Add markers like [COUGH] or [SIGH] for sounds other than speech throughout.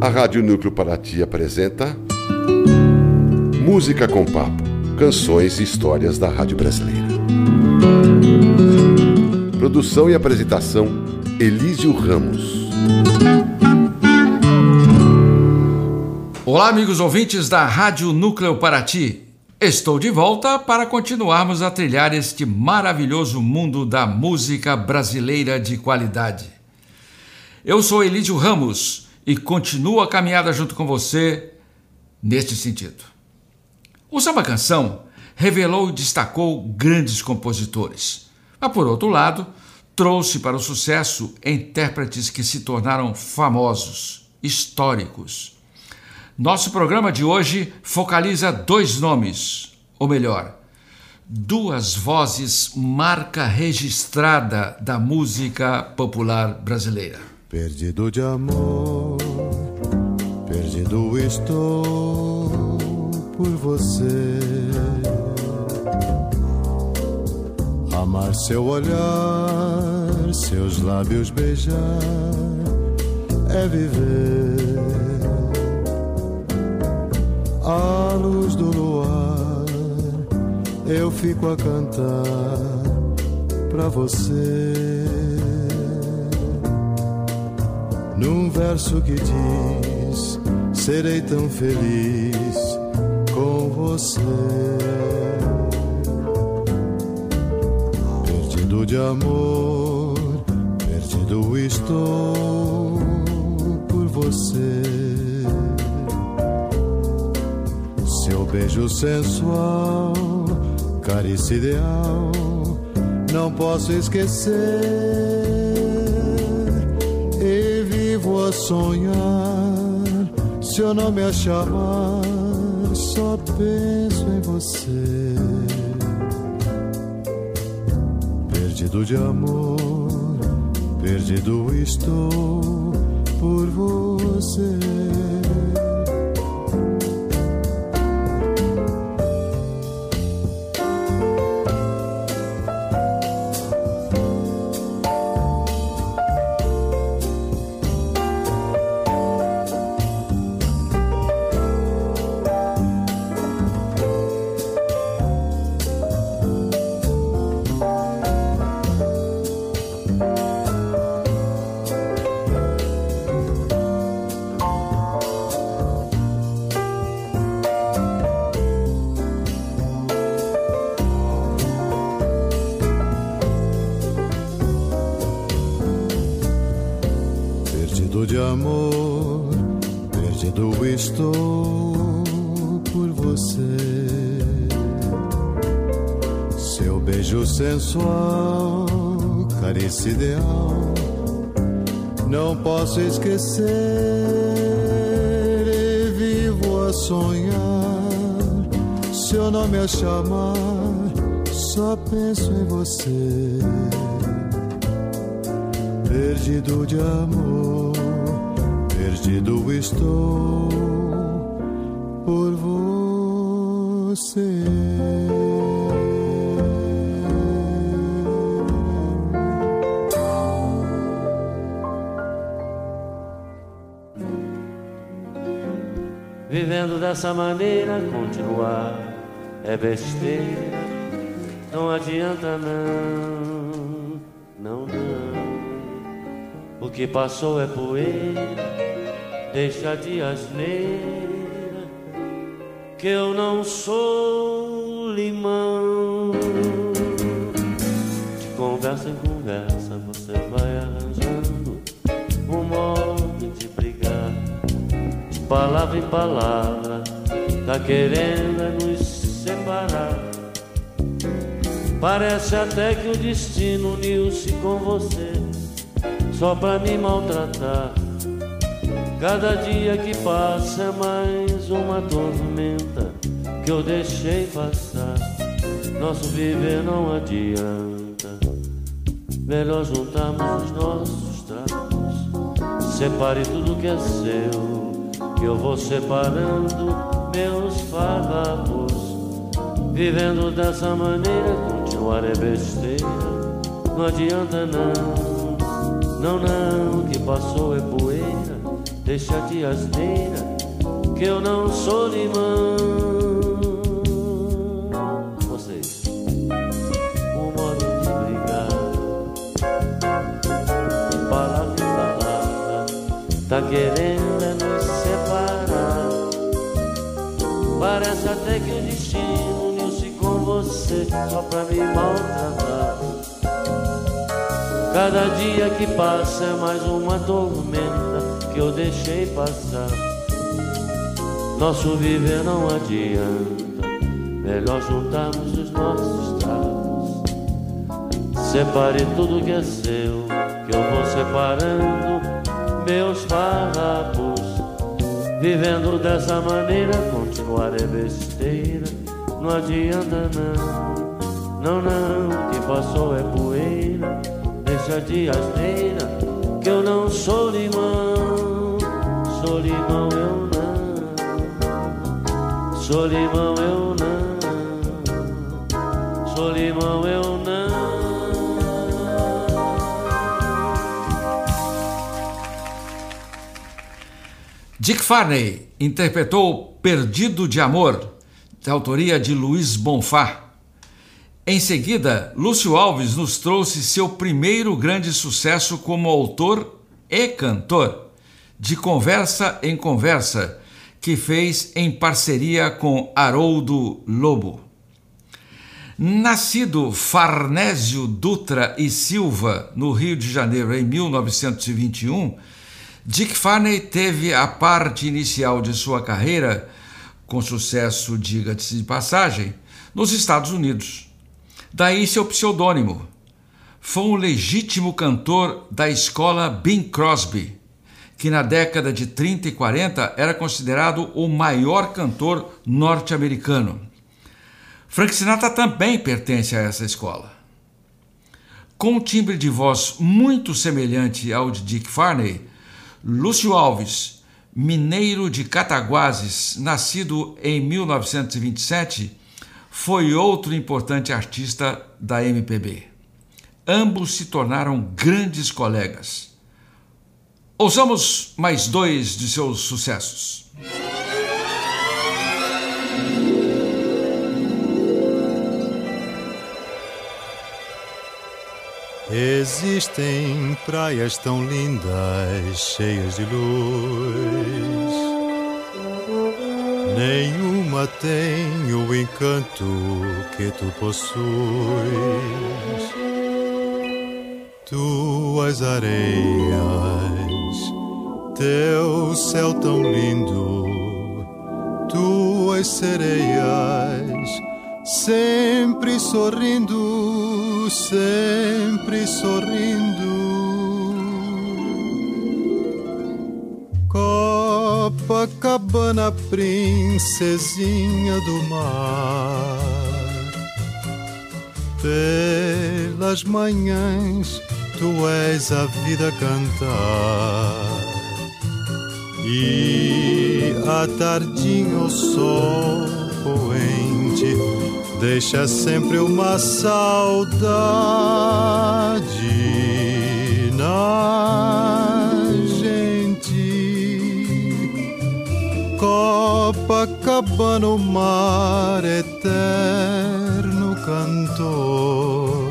A Rádio Núcleo Paraty apresenta Música com Papo, canções e histórias da Rádio Brasileira. Produção e apresentação Elísio Ramos. Olá, amigos ouvintes da Rádio Núcleo Paraty. Estou de volta para continuarmos a trilhar este maravilhoso mundo da música brasileira de qualidade. Eu sou Elídio Ramos e continuo a caminhada junto com você neste sentido. O samba canção revelou e destacou grandes compositores, mas por outro lado, trouxe para o sucesso intérpretes que se tornaram famosos, históricos. Nosso programa de hoje focaliza dois nomes, ou melhor, duas vozes marca registrada da música popular brasileira. Perdido de amor, perdido estou por você. Amar seu olhar, seus lábios beijar, é viver. À luz do luar, eu fico a cantar pra você num verso que diz: Serei tão feliz com você. Perdido de amor, perdido estou por você. Beijo sensual, carícia ideal, não posso esquecer a sonhar. Se eu não me chamar, só penso em você. Perdido de amor, perdido estou por você. Perdido estou por você. Vivendo dessa maneira, continuar é besteira. Não adianta não, não, não. O que passou é poeira, deixa de asneira, que eu não sou limão. De conversa em conversa você vai arranjando um modo de brigar, de palavra em palavra, tá querendo é nos separar. Parece até que o destino uniu-se com você só pra me maltratar. Cada dia que passa é mais uma tormenta que eu deixei passar. Nosso viver não adianta. Melhor juntarmos os nossos trapos. Separe tudo que é seu, que eu vou separando meus farrapos. Vivendo dessa maneira, continuar é besteira. Não adianta não, não, não, que passou é poeira. Deixa de asneira, que eu não sou limão. Vocês, o modo de brigar, de palavra em tá querendo é nos separar. Parece até que o destino uniu-se com você só pra me maltratar. Cada dia que passa é mais uma tormenta que eu deixei passar. Nosso viver não adianta, melhor juntarmos os nossos trapos. Separe tudo que é seu, que eu vou separando meus farrapos. Vivendo dessa maneira, continuar é besteira. Não adianta não, não, não, que passou é poeira. Deixa de asneira, que eu não sou limão, sou limão eu não, sou limão eu não, sou limão eu não. Dick Farney interpretou Perdido de Amor, de autoria de Luiz Bonfá. Em seguida, Lúcio Alves nos trouxe seu primeiro grande sucesso como autor e cantor, De Conversa em Conversa, que fez em parceria com Haroldo Lobo. Nascido Farnésio Dutra e Silva, no Rio de Janeiro, em 1921, Dick Farney teve a parte inicial de sua carreira, com sucesso, diga-se de passagem, nos Estados Unidos. Daí seu pseudônimo. Foi um legítimo cantor da escola Bing Crosby, que na década de 30 e 40 era considerado o maior cantor norte-americano. Frank Sinatra também pertence a essa escola. Com um timbre de voz muito semelhante ao de Dick Farney, Lúcio Alves, mineiro de Cataguases, nascido em 1927, foi outro importante artista da MPB. Ambos se tornaram grandes colegas. Ouçamos mais dois de seus sucessos. Existem praias tão lindas, cheias de luz. Nenhuma tem o encanto que tu possuis. Tuas areias, teu céu tão lindo, tuas sereias, sempre sorrindo, sempre sorrindo. Copacabana, princesinha do mar. Pelas manhãs, tu és a vida cantar. E à tardinha o sol poente deixa sempre uma saudade na gente. Copacabana, o mar eterno cantor,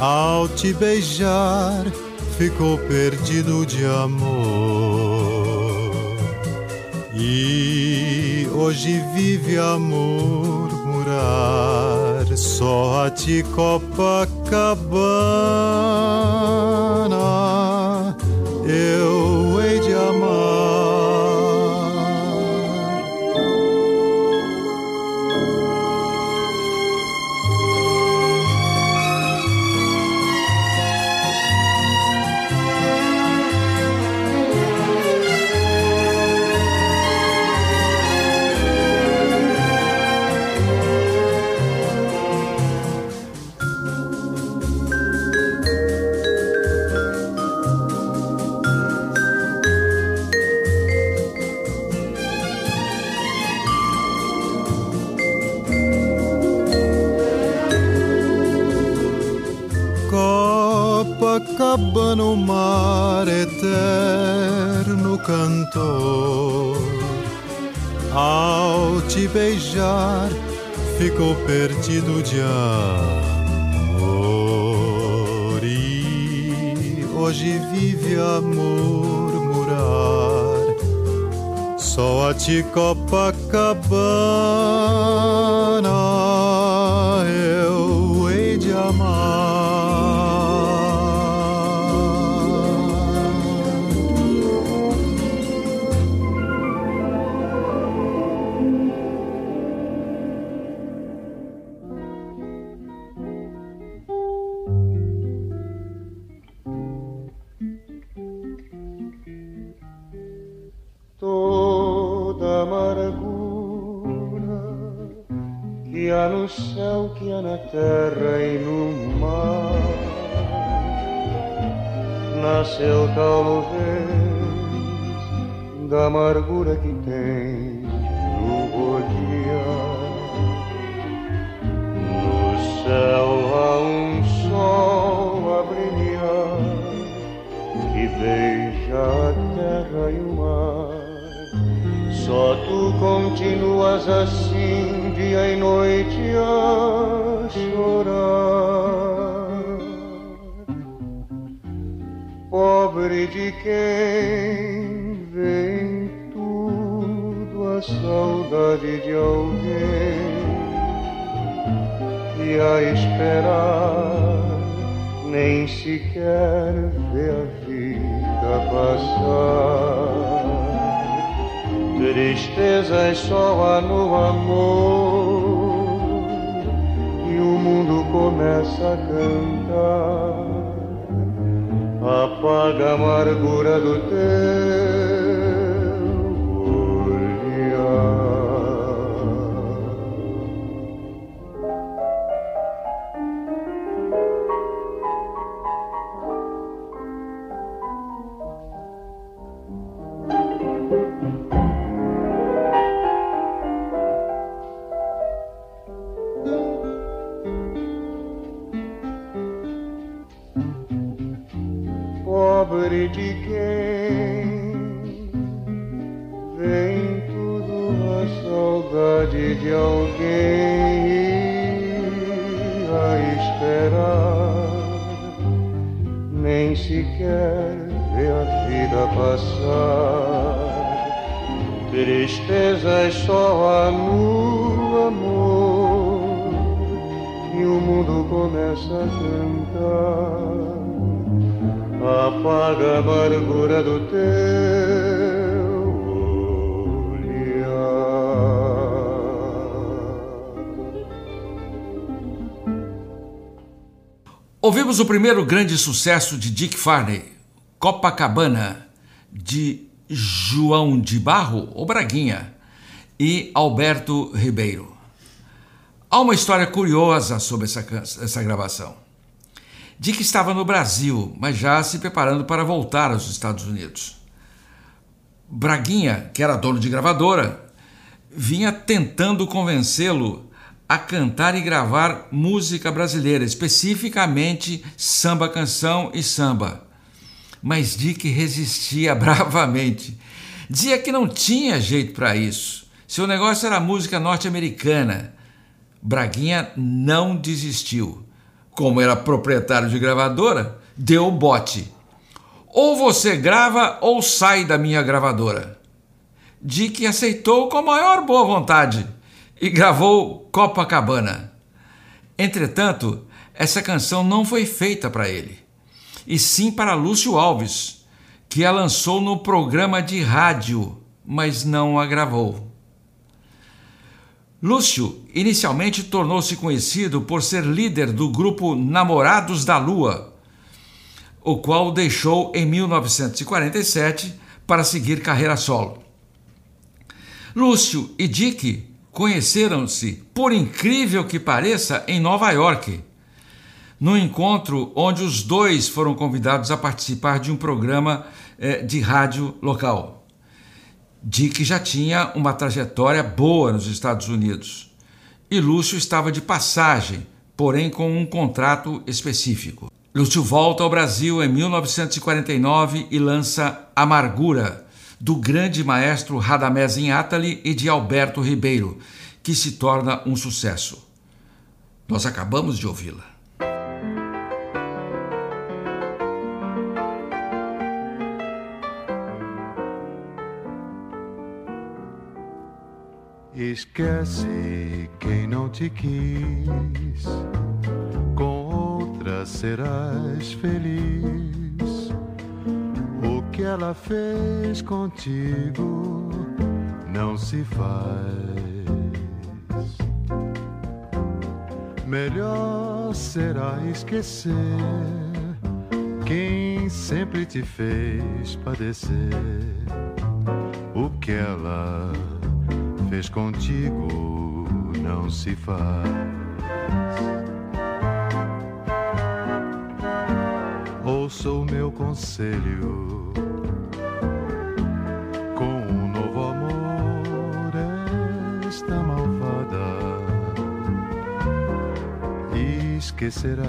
ao te beijar ficou perdido de amor. E hoje vive a murmurar só a ti Copacabana cantor. Ao te beijar, ficou perdido de amor. E hoje vive a murmurar. Só a ti, Copacabana, eu hei de amar. Céu, que há na terra e no mar. Nasceu talvez da amargura que tem no olhar. No céu há um sol a brilhar que beija a terra e o mar. Só tu continuas assim dia e noite a chorar. Pobre de quem vem tudo a saudade de alguém e a esperar nem sequer vê a vida passar. Tristezas só há no amor começa a cantar. Apaga a amargura do teu pobre de quem vem tudo a saudade de alguém a esperar, nem sequer vê a vida passar. Tristezas é só a no amor e o mundo começa a cantar. Ouvimos o primeiro grande sucesso de Dick Farney, Copacabana, de João de Barro, ou Braguinha, e Alberto Ribeiro. Há uma história curiosa sobre essa, essa gravação. Dick estava no Brasil, mas já se preparando para voltar aos Estados Unidos. Braguinha, que era dono de gravadora, vinha tentando convencê-lo a cantar e gravar música brasileira, especificamente samba canção e samba. Mas Dick resistia [LAUGHS] bravamente. Dizia que não tinha jeito para isso. Seu negócio era música norte-americana. Braguinha não desistiu. Como era proprietário de gravadora, deu o bote. Ou você grava ou sai da minha gravadora. Dick aceitou com a maior boa vontade e gravou Copacabana. Entretanto, essa canção não foi feita para ele, e sim para Lúcio Alves, que a lançou no programa de rádio, mas não a gravou. Lúcio inicialmente tornou-se conhecido por ser líder do grupo Namorados da Lua, o qual deixou em 1947 para seguir carreira solo. Lúcio e Dick conheceram-se, por incrível que pareça, em Nova York, no encontro onde os dois foram convidados a participar de um programa eh, de rádio local. Dick já tinha uma trajetória boa nos Estados Unidos e Lúcio estava de passagem, porém com um contrato específico. Lúcio volta ao Brasil em 1949 e lança Amargura, do grande maestro Radamés Inátali e de Alberto Ribeiro, que se torna um sucesso. Nós acabamos de ouvi-la. Esquece quem não te quis, com outra serás feliz. O que ela fez contigo não se faz. Melhor será esquecer quem sempre te fez padecer. O que ela fez contigo não se faz. Ouça o meu conselho esquecerás.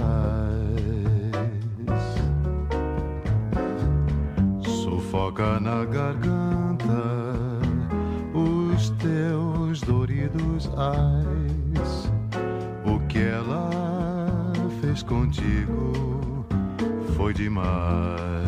Sufoca na contigo foi demais.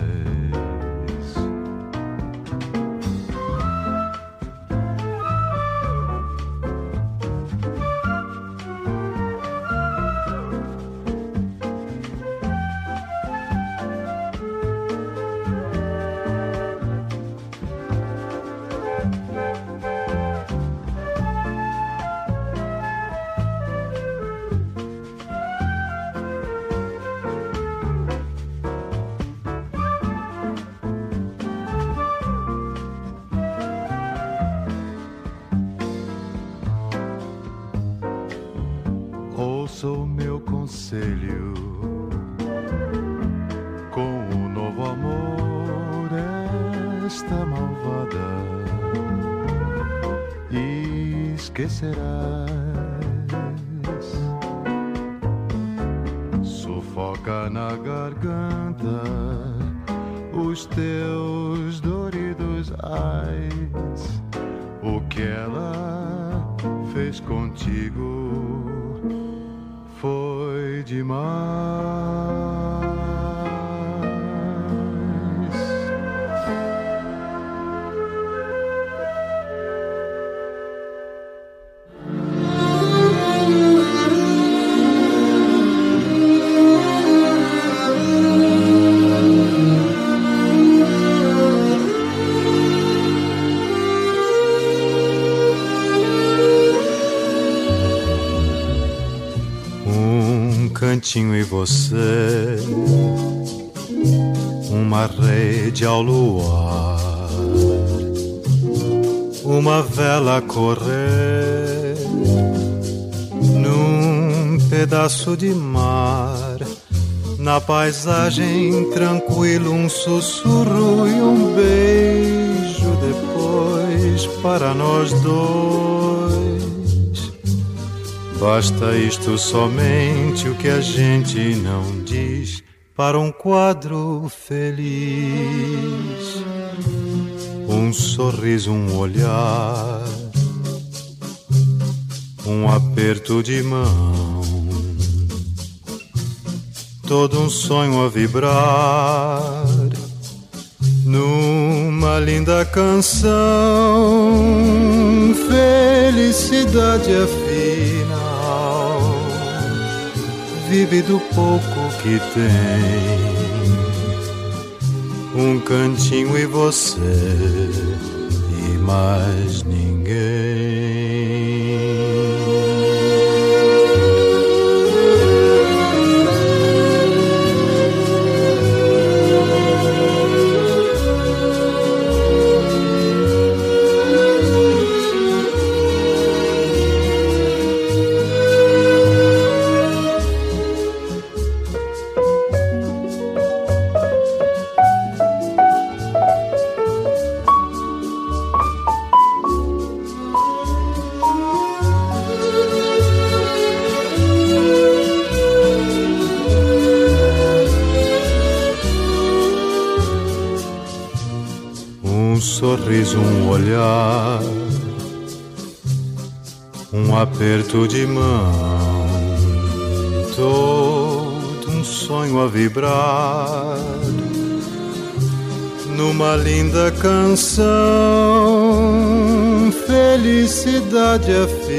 Você, uma rede ao luar, uma vela correr. Num pedaço de mar. Na paisagem tranquilo, um sussurro e um beijo. Depois para nós dois Basta isto somente o que a gente não diz para um quadro feliz. Um sorriso, um olhar, um aperto de mão, todo um sonho a vibrar numa linda canção. Felicidade é vive do pouco que tem. Um cantinho e você e mais aperto de mão, todo um sonho a vibrar numa linda canção, felicidade afinal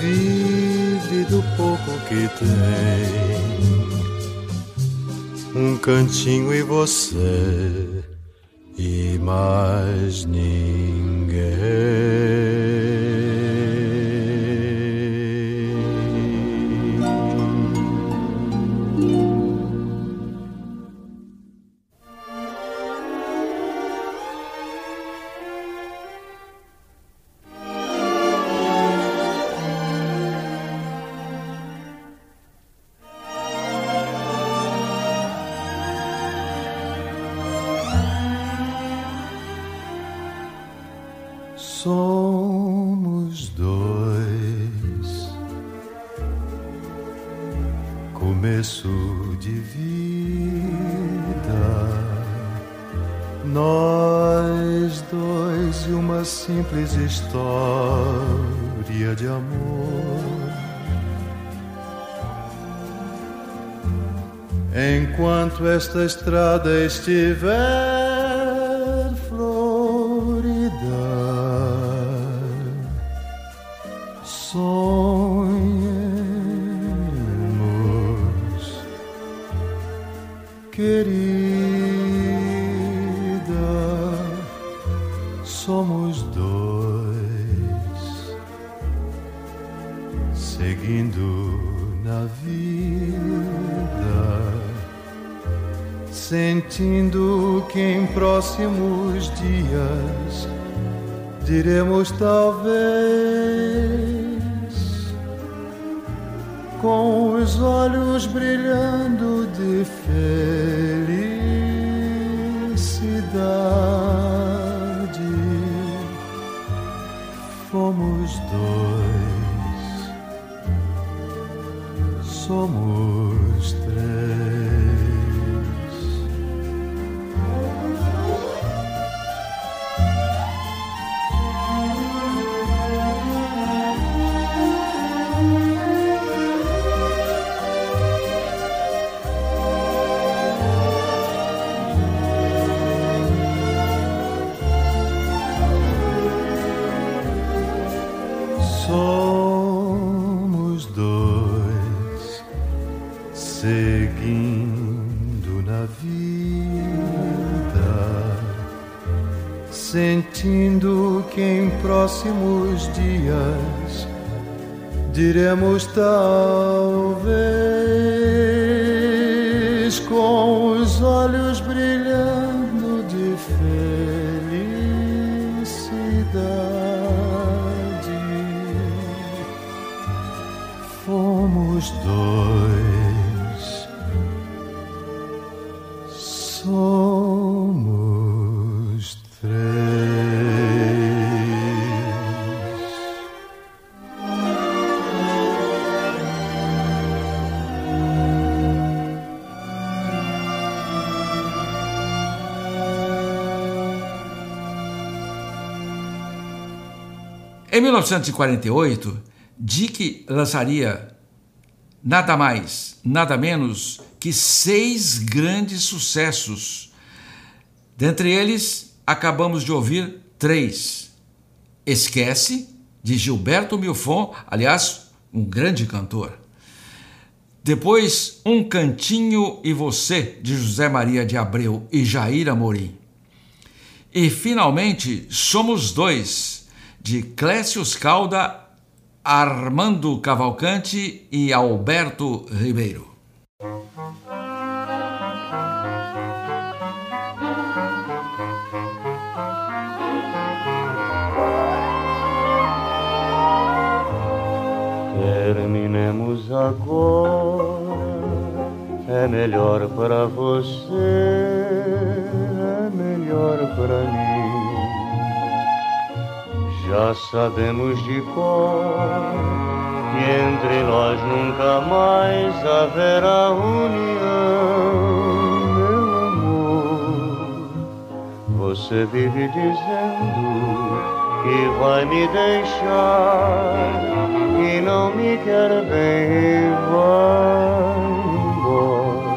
vive do pouco que tem um cantinho e você e mais ninguém. Esta estrada estiver diremos talvez com os olhos brilhando 1948, Dick lançaria nada mais, nada menos que seis grandes sucessos. Dentre eles, acabamos de ouvir três: Esquece, de Gilberto Milfon, aliás, um grande cantor. Depois, Um Cantinho e Você, de José Maria de Abreu e Jair Amorim. E, finalmente, Somos Dois, de Clécio Calda, Armando Cavalcante e Alberto Ribeiro. Terminemos agora, é melhor para você, é melhor para mim já sabemos de cor que entre nós nunca mais haverá união, meu amor. Você vive dizendo que vai me deixar e não me quer bem e vai embora.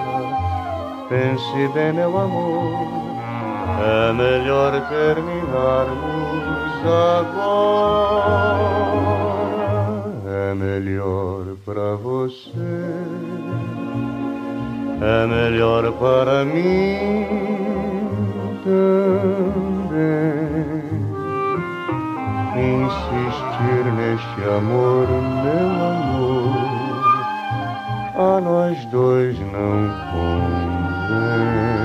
Pense bem, meu amor, é melhor terminarmos agora. É melhor para você, é melhor para mim também insistir neste amor, meu amor, a nós dois não convém.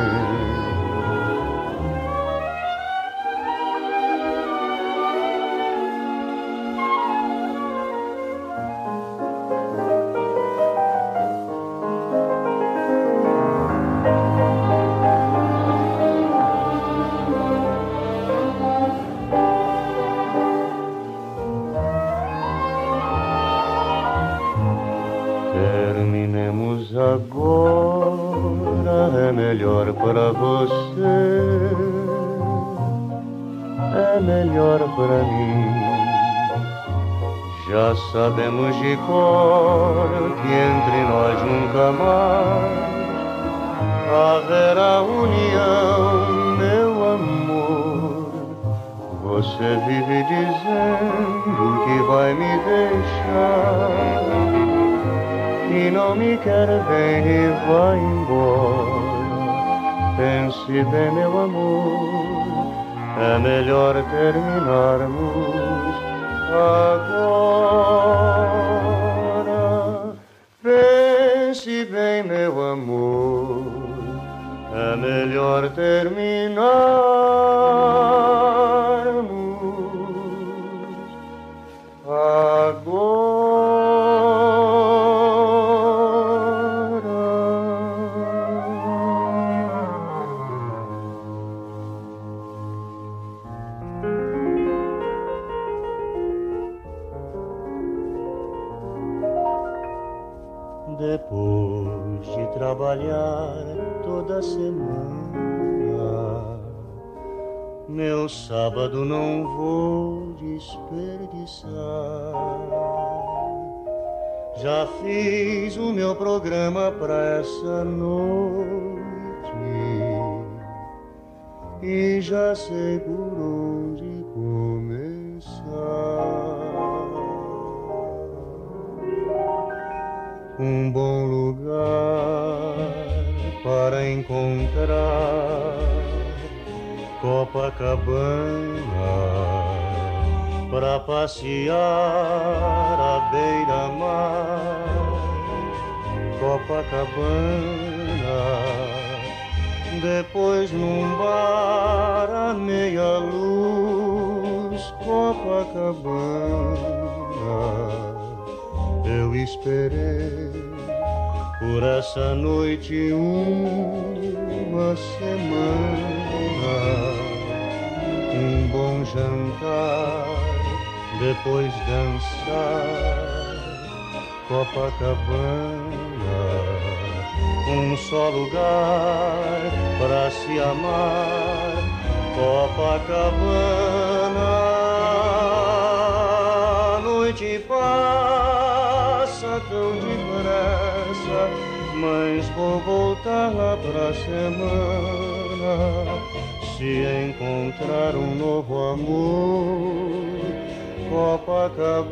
É melhor terminarmos agora. Pense bem, meu amor, é melhor terminarmos Meu sábado não vou desperdiçar. Já fiz o meu programa para essa noite e já sei por onde começar. um bom lugar para encontrar Copacabana para passear à beira-mar. Copacabana depois num bar à meia luz. Copacabana eu esperei por essa noite uma semana, um bom jantar, depois dançar Copacabana, um só lugar para se amar Copacabana, noite paz tão depressa, mas vou voltar lá pra semana. Se encontrar um novo amor, Copacabana.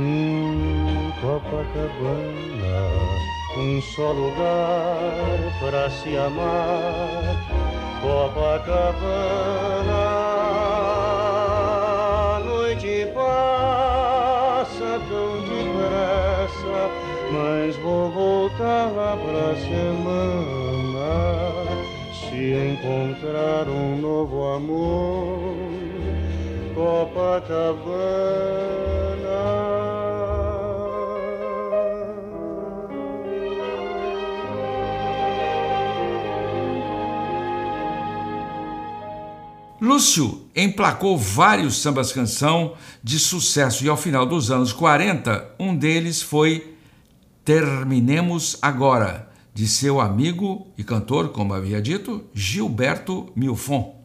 Hum, Copacabana, um só lugar para se amar. Copacabana, a noite passa tão depressa, mas vou voltar lá pra semana. Se encontrar um novo amor, Copacabana. Lúcio emplacou vários sambas-canção de sucesso e ao final dos anos 40, um deles foi Terminemos Agora, de seu amigo e cantor, como havia dito, Gilberto Milfon.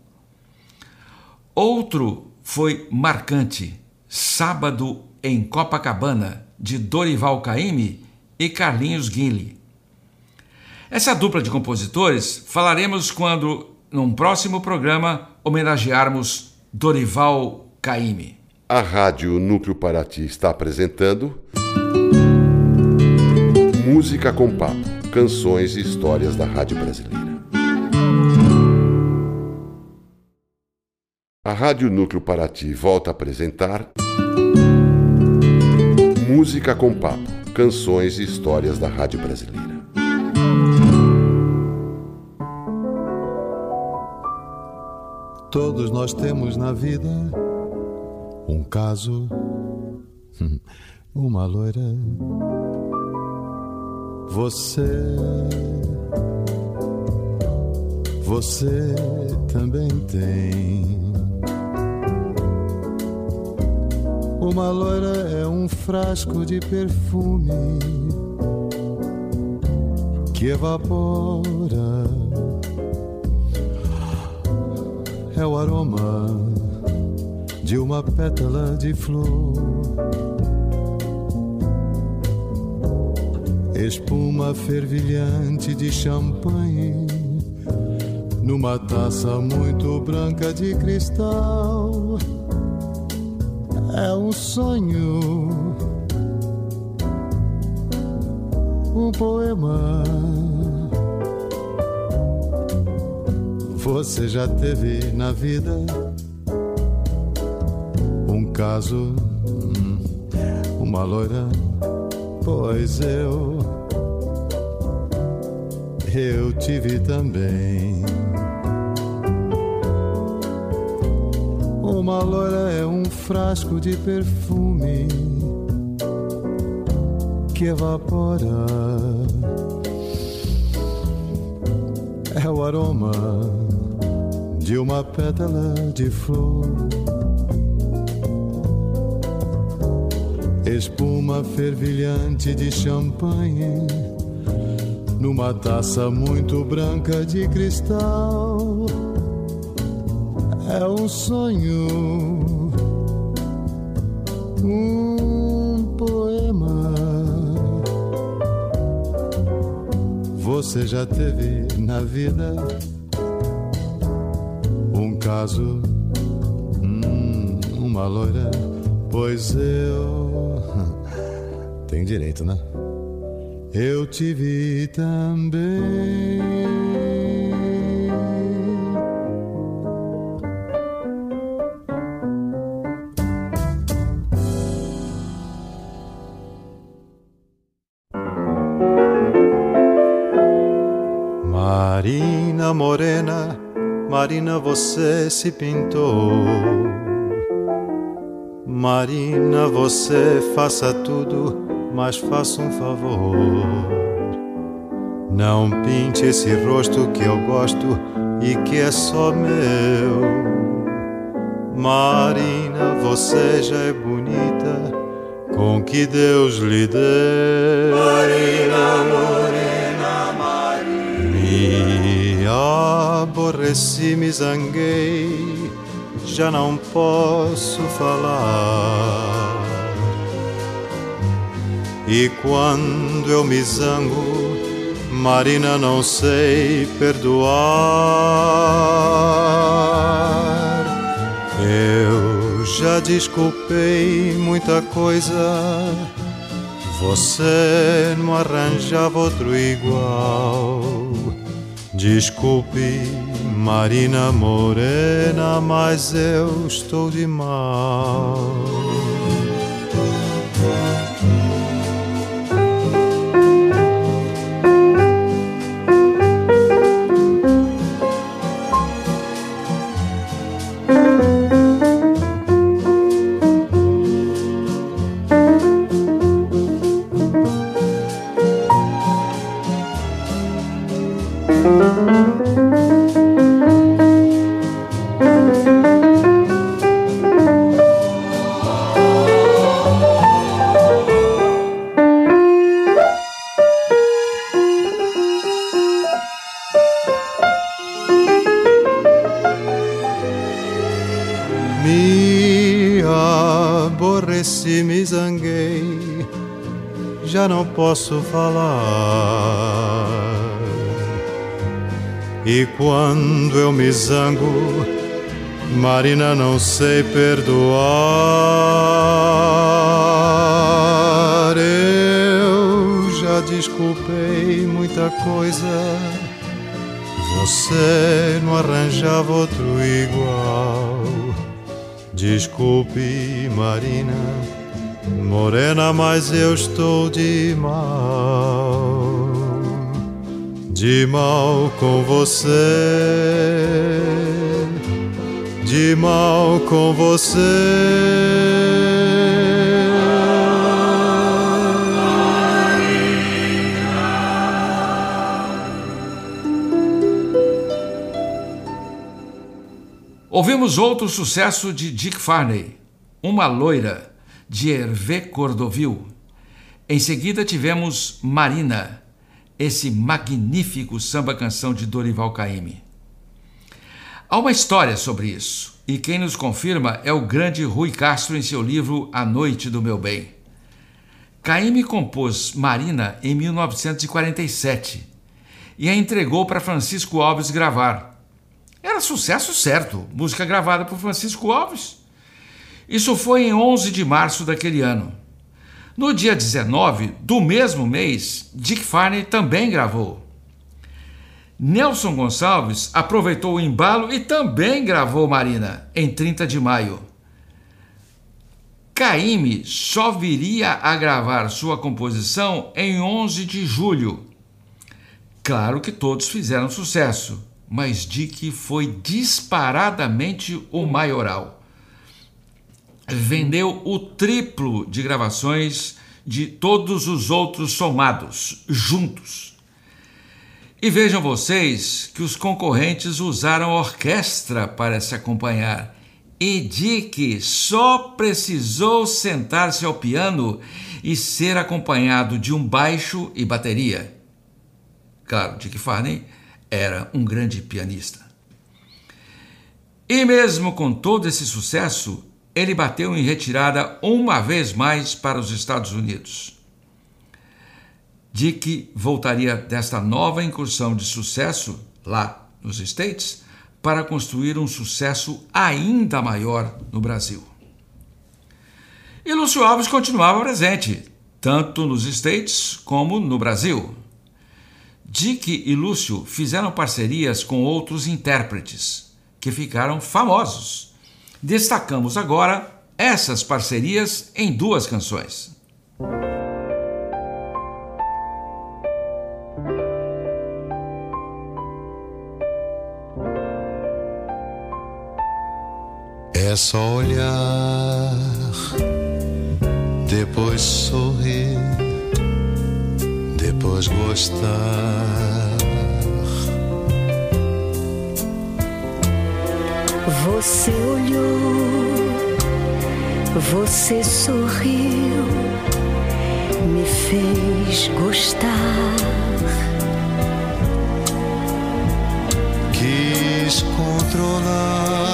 Outro foi marcante, Sábado em Copacabana, de Dorival Caymmi e Carlinhos Guinle. Essa dupla de compositores falaremos quando, num próximo programa, homenagearmos Dorival Caymmi. A Rádio Núcleo Paraty está apresentando Música com Papo, canções e histórias da Rádio Brasileira. A Rádio Núcleo Paraty volta a apresentar Música com Papo, canções e histórias da Rádio Brasileira. Todos nós temos na vida um caso, uma loira. Você, você também tem. Uma loira é um frasco de perfume que evapora é o aroma de uma pétala de flor. Espuma fervilhante de champanhe numa taça muito branca de cristal. É um sonho, um poema Você já teve na vida um caso, hum, uma loira? Pois eu, eu tive também. Uma loira é um frasco de perfume que evapora. É o aroma de uma pétala de flor. Espuma fervilhante de champanhe numa taça muito branca de cristal. É um sonho, um poema. Você já teve na vida? Caso, hum, uma loira, pois eu. [LAUGHS] Tem direito, né? Eu tive também. Marina Morena Marina, você se pintou. Marina, você faça tudo, mas faça um favor. Não pinte esse rosto que eu gosto e que é só meu. Marina, você já é bonita com que Deus lhe deu. Marina, aborreci, me zanguei, já não posso falar. E quando eu me zango, Marina, não sei perdoar. Eu já desculpei muita coisa, você não arranjava outro igual. Desculpe, Marina morena, mas eu estou de mal. Posso falar. E quando eu me zango, Marina, não sei perdoar. Eu já desculpei muita coisa. Você não arranjava outro igual. Desculpe, Marina. Morena, mas eu estou de mal, de mal com você, de mal com você. Ouvimos outro sucesso de Dick Farney, Uma Loira de Hervé Cordovil. Em seguida tivemos Marina, esse magnífico samba-canção de Dorival Caymmi. Há uma história sobre isso, e quem nos confirma é o grande Rui Castro em seu livro A Noite do Meu Bem. Caymmi compôs Marina em 1947 e a entregou para Francisco Alves gravar. Era sucesso certo, música gravada por Francisco Alves. Isso foi em 11 de março daquele ano. No dia 19 do mesmo mês, Dick Farney também gravou. Nelson Gonçalves aproveitou o embalo e também gravou Marina, em 30 de maio. Caíme só viria a gravar sua composição em 11 de julho. Claro que todos fizeram sucesso, mas Dick foi disparadamente o maioral vendeu o triplo de gravações de todos os outros somados, juntos. E vejam vocês que os concorrentes usaram orquestra para se acompanhar. E Dick só precisou sentar-se ao piano e ser acompanhado de um baixo e bateria. Claro, Dick Farney era um grande pianista. E mesmo com todo esse sucesso, ele bateu em retirada uma vez mais para os Estados Unidos. Dick voltaria desta nova incursão de sucesso lá nos States para construir um sucesso ainda maior no Brasil. E Lúcio Alves continuava presente, tanto nos States como no Brasil. Dick e Lúcio fizeram parcerias com outros intérpretes que ficaram famosos Destacamos agora essas parcerias em duas canções. É só olhar, depois sorrir, depois gostar Você olhou, você sorriu, me fez gostar. Quis controlar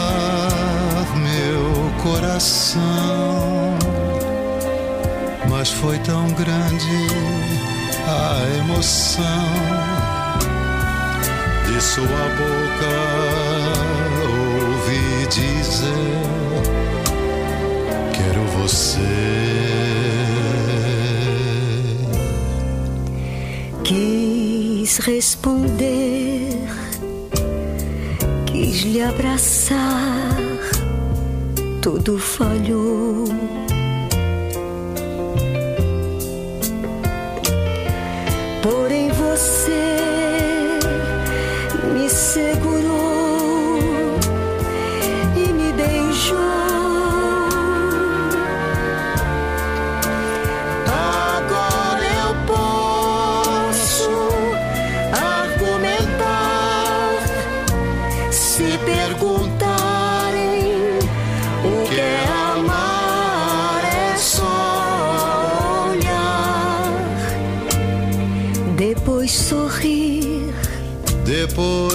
meu coração, mas foi tão grande a emoção de sua boca dizer: Quero você. Quis responder quis lhe abraçar, tudo falhou. Porém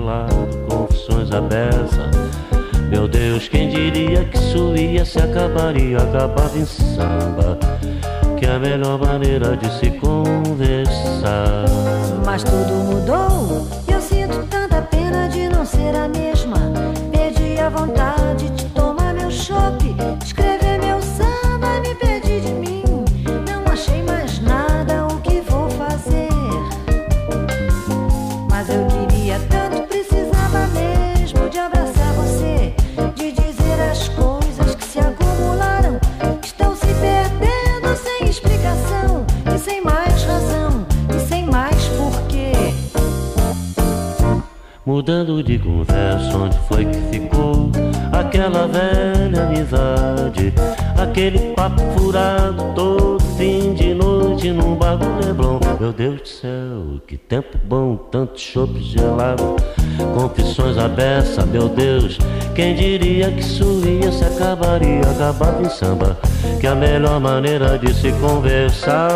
gelado, confissões beça. Meu Deus, quem diria que isso ia se acabar e acabava em samba? Que é a melhor maneira de se conversar. Mas tudo mudou Aquele papo furado todo fim de noite num bar do Leblon. Meu Deus do céu, que tempo bom, tanto chopp gelado, confissões à beça, meu Deus. Quem diria que isso ia se acabar e acabava em samba? Que a melhor maneira de se conversar.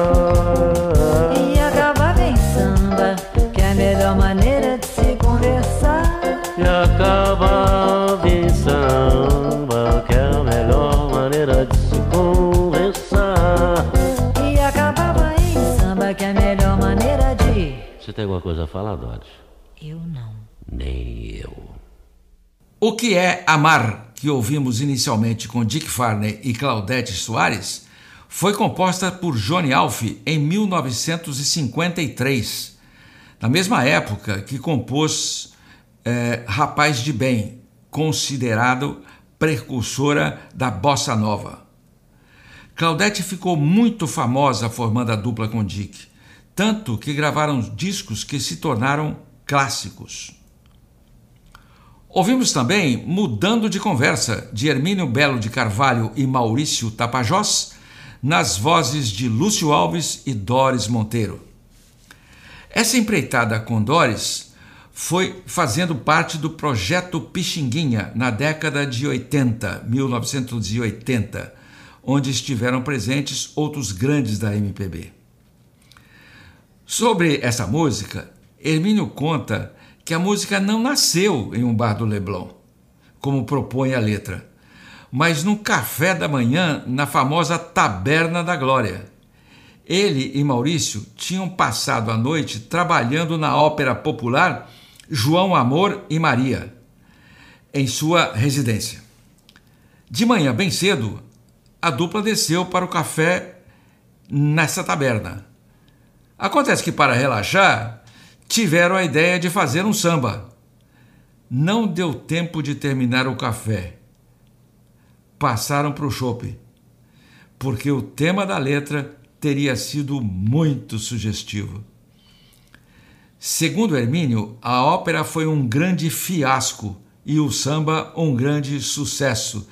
Doris? Eu não. Nem eu. O que é Amar, que ouvimos inicialmente com Dick Farney e Claudete Soares, foi composta por Johnny Alf em 1953, na mesma época que compôs é, Rapaz de Bem, considerado precursora da bossa nova. Claudete ficou muito famosa formando a dupla com Dick, tanto que gravaram discos que se tornaram clássicos. Ouvimos também Mudando de Conversa, de Hermínio Belo de Carvalho e Maurício Tapajós, nas vozes de Lúcio Alves e Doris Monteiro. Essa empreitada com Doris foi fazendo parte do projeto Pixinguinha na década de 80, 1980, onde estiveram presentes outros grandes da MPB. Sobre essa música, Hermínio conta que a música não nasceu em um bar do Leblon, como propõe a letra, mas num café da manhã na famosa Taberna da Glória. Ele e Maurício tinham passado a noite trabalhando na ópera popular João Amor e Maria, em sua residência. De manhã, bem cedo, a dupla desceu para o café nessa taberna. Acontece que, para relaxar, tiveram a ideia de fazer um samba. Não deu tempo de terminar o café. Passaram para o chope, porque o tema da letra teria sido muito sugestivo. Segundo Hermínio, a ópera foi um grande fiasco e o samba um grande sucesso,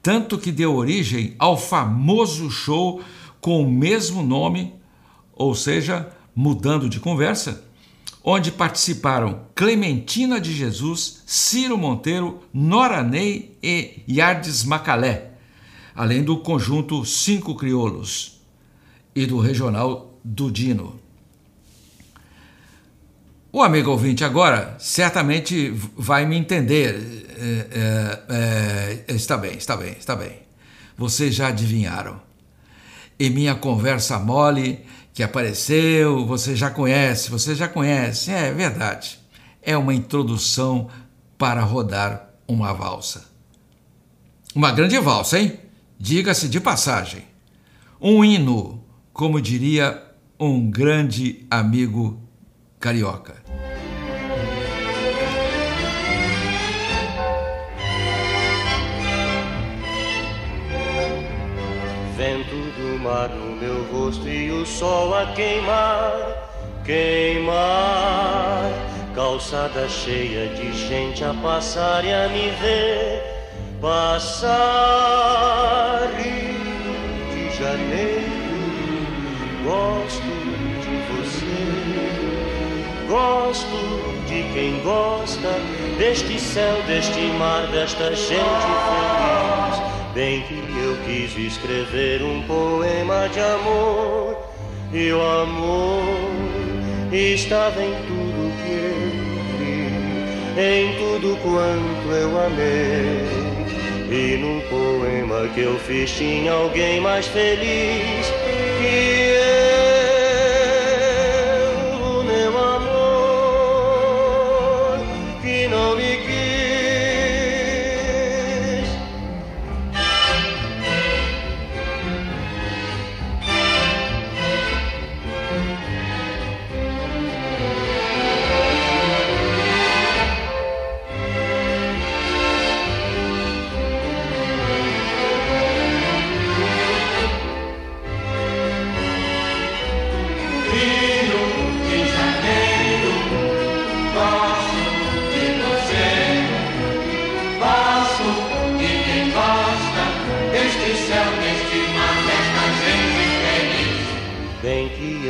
tanto que deu origem ao famoso show com o mesmo nome, ou seja, mudando de conversa, onde participaram Clementina de Jesus, Ciro Monteiro, Nora Ney e Yardes Macalé, além do conjunto Cinco Crioulos e do regional Dudino. O amigo ouvinte agora certamente vai me entender. É, é, é, está bem, está bem, está bem. Vocês já adivinharam. E minha conversa mole que apareceu, você já conhece, você já conhece. É verdade. É uma introdução para rodar uma valsa. Uma grande valsa, hein? Diga-se de passagem. Um hino, como diria um grande amigo carioca. Vento do mar no meu rosto e o sol a queimar, queimar. Calçada cheia de gente a passar e a me ver passar. Rio de Janeiro, gosto de você, gosto de quem gosta deste céu, deste mar, desta gente feliz. Bem que eu quis escrever um poema de amor e o amor estava em tudo que eu vi, em tudo quanto eu amei. E no poema que eu fiz tinha alguém mais feliz que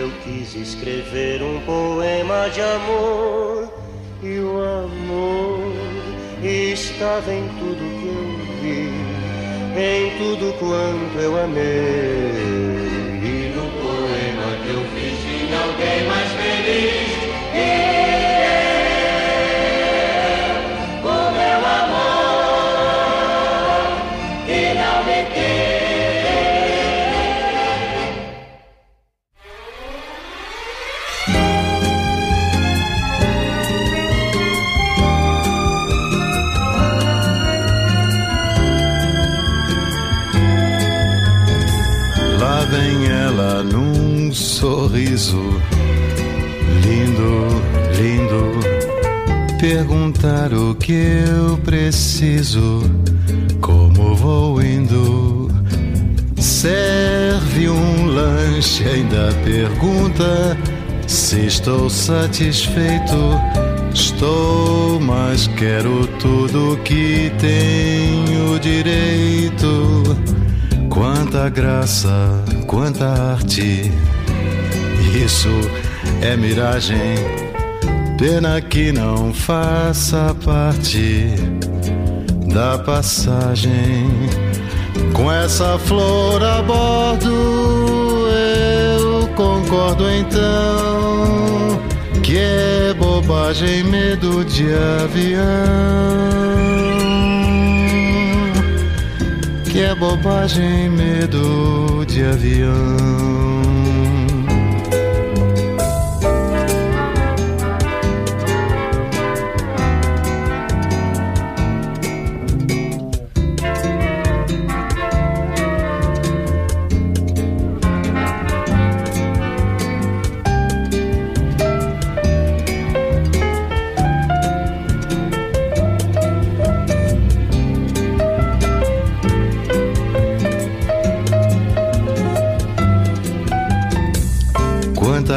eu quis escrever um poema de amor e o amor estava em tudo que eu vi, em tudo quanto eu amei. E no poema que eu fiz tinha alguém mais feliz que sorriso lindo, lindo. Perguntar o que eu preciso, como vou indo. Serve um lanche, ainda pergunta se estou satisfeito. Estou, mas quero tudo que tenho direito. Quanta graça, quanta arte, isso é miragem. Pena que não faça parte da passagem. Com essa flor a bordo, eu concordo então que é bobagem, medo de avião. Que é bobagem, medo de avião.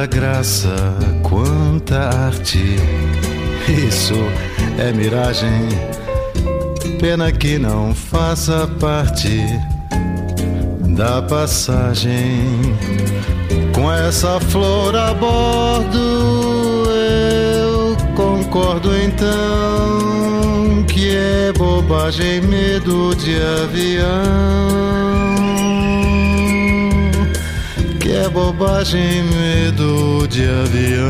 Graça, quanta arte. Isso é miragem. Pena que não faça parte da passagem. Com essa flor a bordo, eu concordo então que é bobagem, medo de avião é bobagem, medo de avião.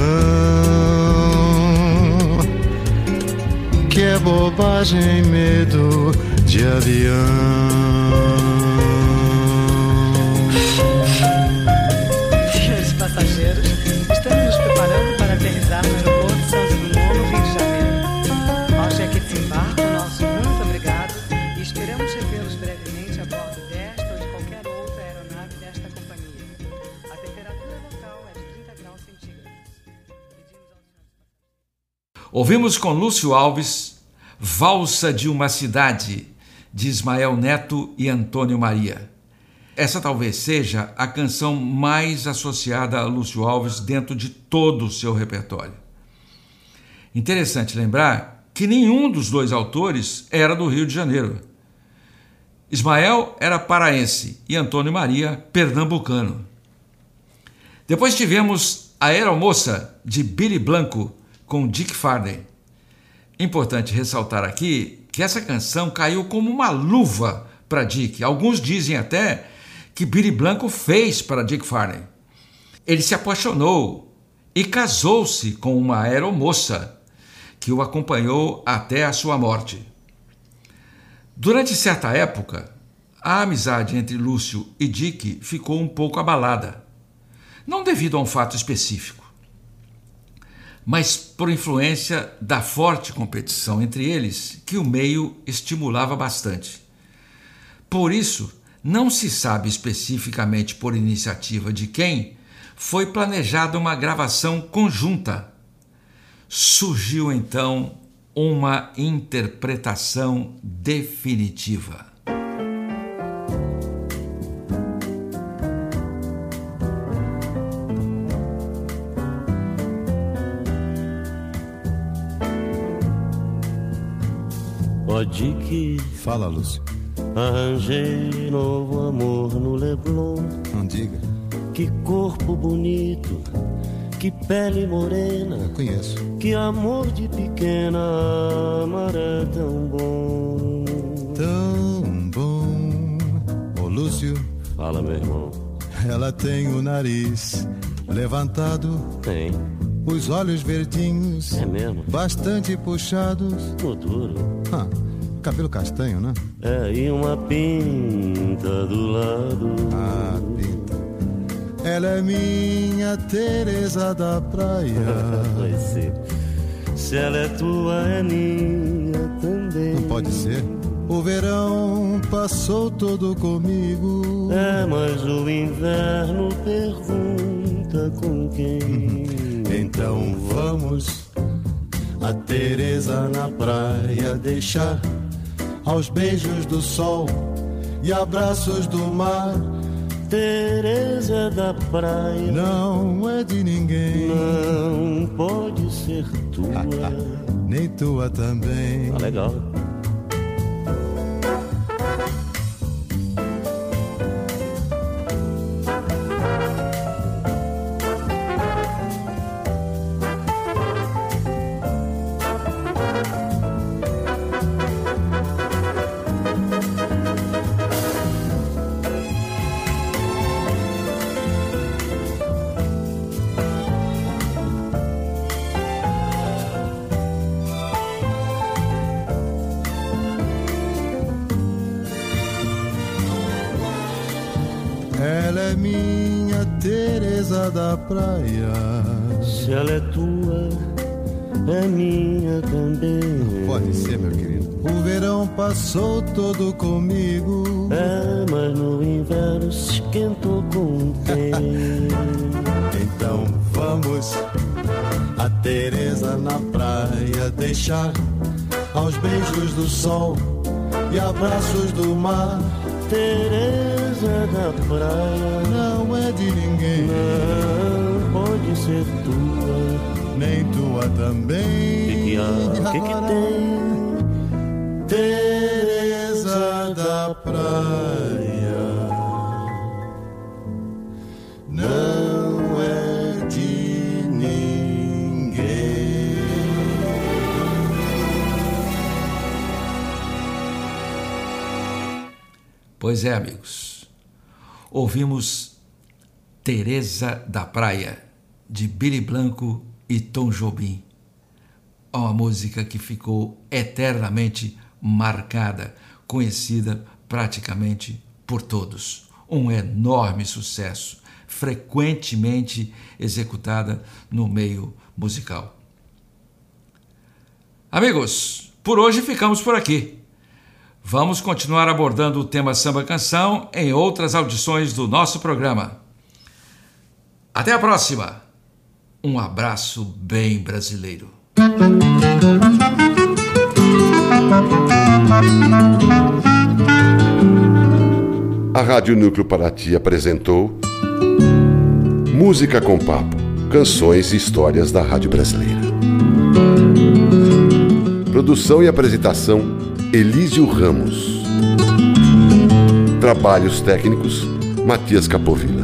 Que é bobagem, medo de avião. Ouvimos com Lúcio Alves Valsa de uma Cidade, de Ismael Neto e Antônio Maria. Essa talvez seja a canção mais associada a Lúcio Alves dentro de todo o seu repertório. Interessante lembrar que nenhum dos dois autores era do Rio de Janeiro. Ismael era paraense e Antônio Maria pernambucano. Depois tivemos A Aeromoça, de Billy Blanco, com Dick Farney. Importante ressaltar aqui que essa canção caiu como uma luva para Dick. Alguns dizem até que Billy Blanco fez para Dick Farney. Ele se apaixonou e casou-se com uma aeromoça que o acompanhou até a sua morte. Durante certa época, a amizade entre Lúcio e Dick ficou um pouco abalada, não devido a um fato específico mas por influência da forte competição entre eles, que o meio estimulava bastante. Por isso, não se sabe especificamente por iniciativa de quem foi planejada uma gravação conjunta. Surgiu então uma interpretação definitiva. Pode que. Fala, Lúcio. Arranjei novo amor no Leblon. Não diga. Que corpo bonito, que pele morena. Eu conheço. Que amor de pequena, amar é tão bom. Tão bom. Ô, Lúcio. Fala, meu irmão. Ela tem o nariz levantado. Tem. Os olhos verdinhos. É mesmo? Bastante puxados. Tô duro. Ah. Cabelo castanho, né? É, e uma pinta do lado. Ah, pinta. Ela é minha Teresa da praia. [LAUGHS] Vai ser. Se ela é tua, é minha também. Não pode ser. O verão passou todo comigo. É, mas o inverno pergunta com quem. então vamos a Teresa na praia deixar aos beijos do sol e abraços do mar. Teresa da praia não é de ninguém, não pode ser tua, [LAUGHS] nem tua também. Tá legal. Praia. Se ela é tua, é minha também. Pode ser, meu querido. O verão passou todo comigo. É, mas no inverno se esquentou com o [LAUGHS] então vamos a Teresa na praia deixar aos beijos do sol e abraços do mar. Teresa da praia não é de ninguém. Não pode ser tua, nem tua também. Que que há? Que que tem? Teresa da praia Pois é, amigos. Ouvimos Teresa da Praia, de Billy Blanco e Tom Jobim. Uma música que ficou eternamente marcada, conhecida praticamente por todos. Um enorme sucesso, frequentemente executada no meio musical. Amigos, por hoje ficamos por aqui. Vamos continuar abordando o tema samba canção em outras audições do nosso programa. Até a próxima! Um abraço bem brasileiro. A Rádio Núcleo Paraty apresentou Música com Papo, canções e histórias da Rádio Brasileira. Produção e apresentação Elísio Ramos. Trabalhos técnicos Matias Capovilla.